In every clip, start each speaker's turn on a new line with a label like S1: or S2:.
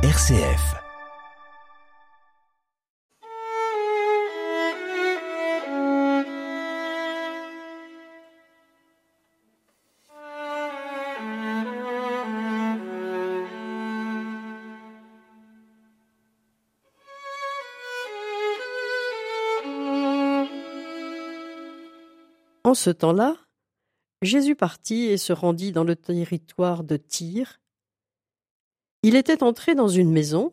S1: RCF.
S2: En ce temps-là, Jésus partit et se rendit dans le territoire de Tyr. Il était entré dans une maison,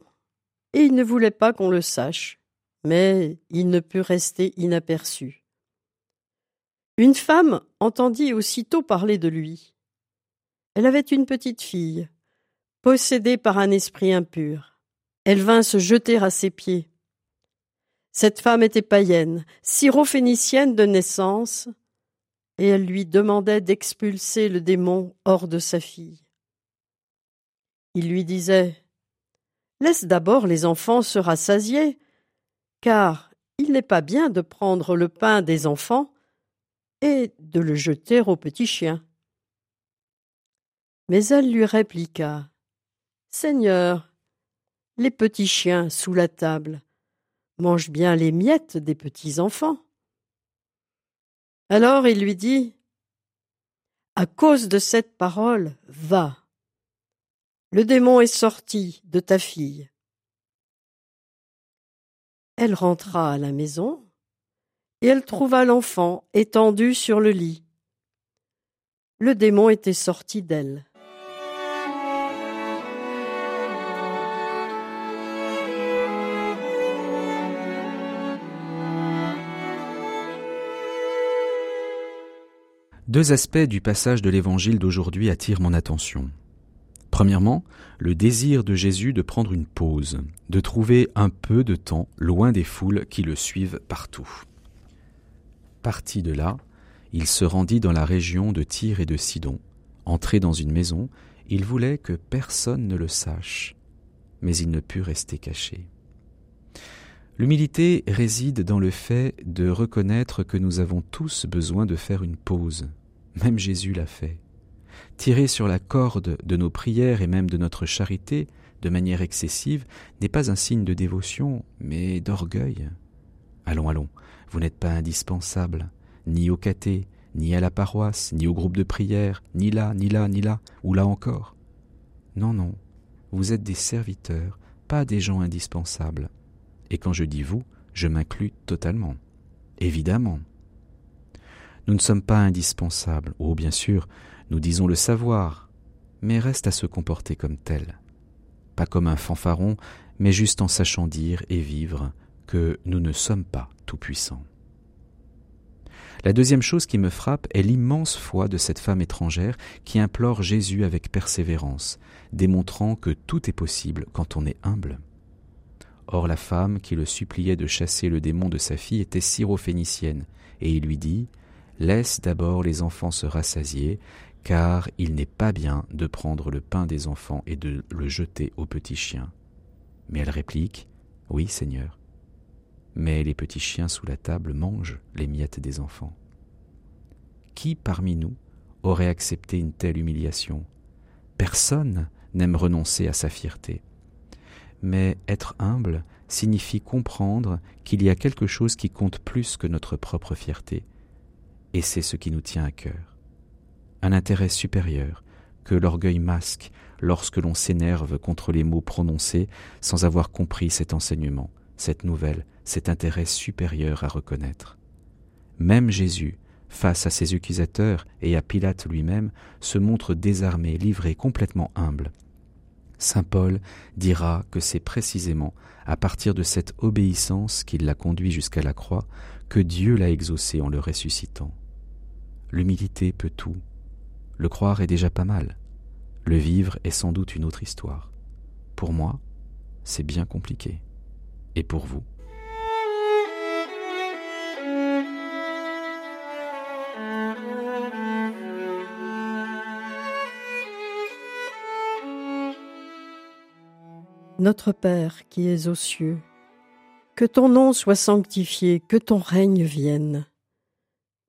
S2: et il ne voulait pas qu'on le sache, mais il ne put rester inaperçu. Une femme entendit aussitôt parler de lui. Elle avait une petite fille, possédée par un esprit impur. Elle vint se jeter à ses pieds. Cette femme était païenne, syrophénicienne de naissance, et elle lui demandait d'expulser le démon hors de sa fille. Il lui disait Laisse d'abord les enfants se rassasier, car il n'est pas bien de prendre le pain des enfants et de le jeter aux petits chiens. Mais elle lui répliqua Seigneur, les petits chiens sous la table mangent bien les miettes des petits enfants. Alors il lui dit À cause de cette parole, va. Le démon est sorti de ta fille. Elle rentra à la maison et elle trouva l'enfant étendu sur le lit. Le démon était sorti d'elle.
S1: Deux aspects du passage de l'Évangile d'aujourd'hui attirent mon attention. Premièrement, le désir de Jésus de prendre une pause, de trouver un peu de temps loin des foules qui le suivent partout. Parti de là, il se rendit dans la région de Tyr et de Sidon. Entré dans une maison, il voulait que personne ne le sache, mais il ne put rester caché. L'humilité réside dans le fait de reconnaître que nous avons tous besoin de faire une pause. Même Jésus l'a fait. Tirer sur la corde de nos prières et même de notre charité de manière excessive n'est pas un signe de dévotion, mais d'orgueil. Allons, allons, vous n'êtes pas indispensable, ni au caté, ni à la paroisse, ni au groupe de prière, ni là, ni là, ni là, ou là encore. Non, non, vous êtes des serviteurs, pas des gens indispensables. Et quand je dis vous, je m'inclus totalement. Évidemment. Nous ne sommes pas indispensables. Oh, bien sûr, nous disons le savoir, mais reste à se comporter comme tel. Pas comme un fanfaron, mais juste en sachant dire et vivre que nous ne sommes pas tout-puissants. La deuxième chose qui me frappe est l'immense foi de cette femme étrangère qui implore Jésus avec persévérance, démontrant que tout est possible quand on est humble. Or la femme qui le suppliait de chasser le démon de sa fille était syrophénicienne, et il lui dit Laisse d'abord les enfants se rassasier, car il n'est pas bien de prendre le pain des enfants et de le jeter aux petits chiens. Mais elle réplique Oui, Seigneur. Mais les petits chiens sous la table mangent les miettes des enfants. Qui parmi nous aurait accepté une telle humiliation? Personne n'aime renoncer à sa fierté. Mais être humble signifie comprendre qu'il y a quelque chose qui compte plus que notre propre fierté, et c'est ce qui nous tient à cœur. Un intérêt supérieur que l'orgueil masque lorsque l'on s'énerve contre les mots prononcés sans avoir compris cet enseignement, cette nouvelle, cet intérêt supérieur à reconnaître. Même Jésus, face à ses accusateurs et à Pilate lui-même, se montre désarmé, livré, complètement humble, Saint Paul dira que c'est précisément à partir de cette obéissance qui l'a conduit jusqu'à la croix que Dieu l'a exaucé en le ressuscitant. L'humilité peut tout. Le croire est déjà pas mal. Le vivre est sans doute une autre histoire. Pour moi, c'est bien compliqué. Et pour vous?
S2: Notre Père qui es aux cieux, que ton nom soit sanctifié, que ton règne vienne,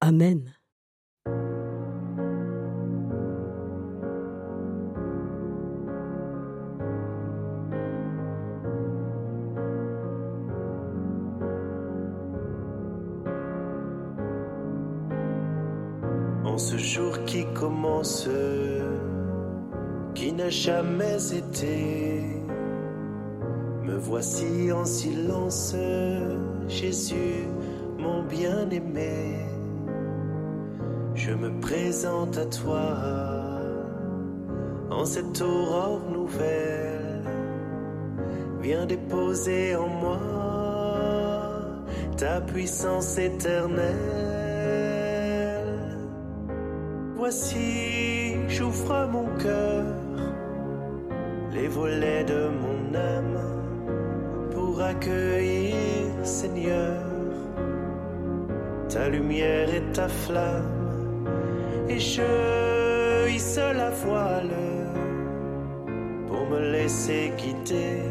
S2: Amen.
S3: ce jour qui commence, qui n'a jamais été. Me voici en silence, Jésus, mon bien-aimé. Je me présente à toi en cette aurore nouvelle. Viens déposer en moi ta puissance éternelle. Voici, j'ouvre mon cœur, les volets de mon âme, pour accueillir, Seigneur, ta lumière et ta flamme, et je hisse la voile pour me laisser guider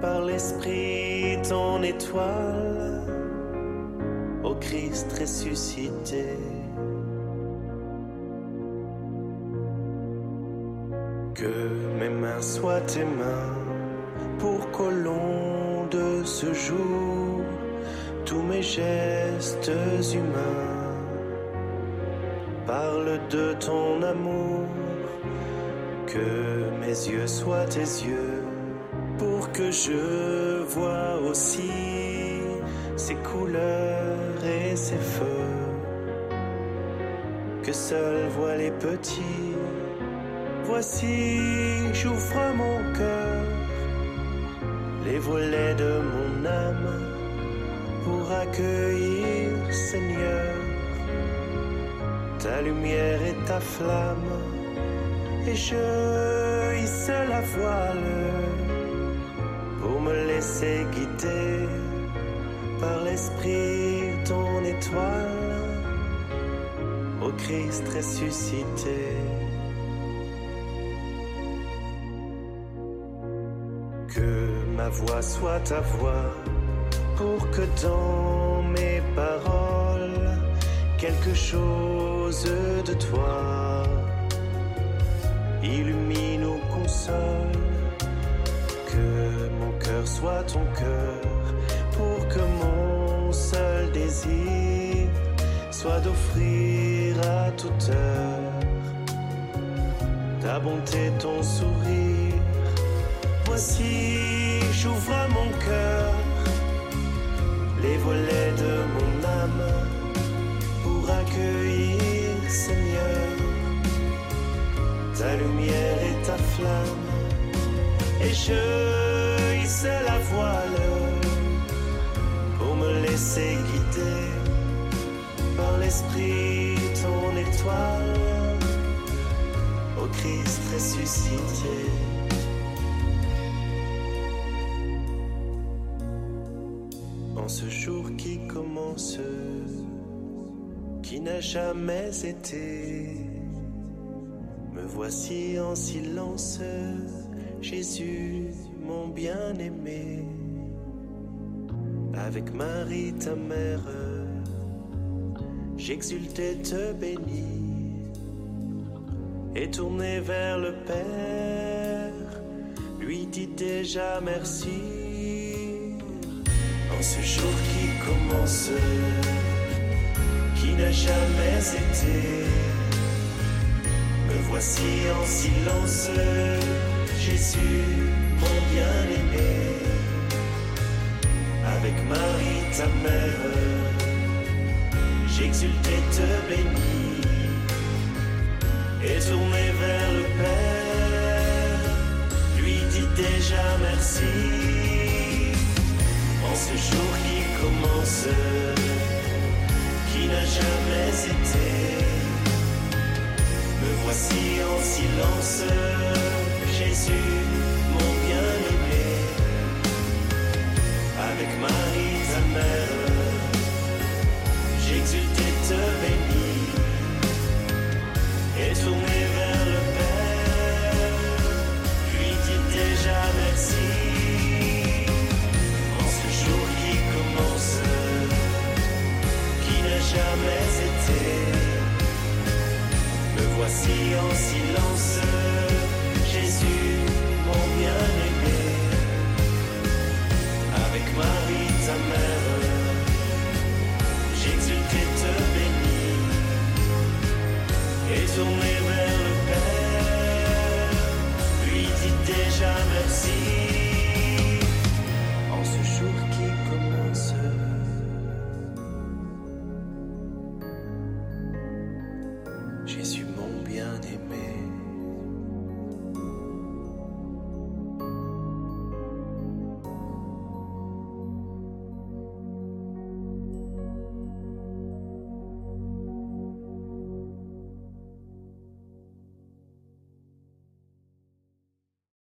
S3: par l'Esprit, ton étoile, au Christ ressuscité. Que mes mains soient tes mains pour qu'au long de ce jour, tous mes gestes humains parlent de ton amour. Que mes yeux soient tes yeux. Pour que je vois aussi ces couleurs et ces feux. Que seuls voient les petits. Voici, j'ouvre mon cœur, les volets de mon âme, pour accueillir, Seigneur, lumière et ta flamme, et je hisse la voile pour me laisser guider par l'Esprit, ton étoile, au Christ ressuscité. ma voix soit ta voix, pour que dans mes paroles, quelque chose de toi illumine ou console, que mon cœur soit ton cœur, pour que mon seul désir soit d'offrir à toute heure ta bonté, ton sourire. Voici j'ouvre mon cœur, les volets de Seigneur, ta lumière et ta flamme. Et je hisse la voile pour me laisser guider par l'Esprit, ton étoile, au Christ ressuscité. ce jour qui commence, qui n'a jamais été. Me voici en silence, Jésus, mon bien-aimé. Avec Marie, ta mère, j'exultais te bénir. Et tourné vers le Père, lui dit déjà merci ce jour qui commence, qui n'a jamais été. Me voici en silence, Jésus, mon bien-aimé. Avec Marie, ta mère, j'exultais te bénir et tourné vers le Père, lui dit déjà merci ce jour qui commence, danse, Jésus. Jésus.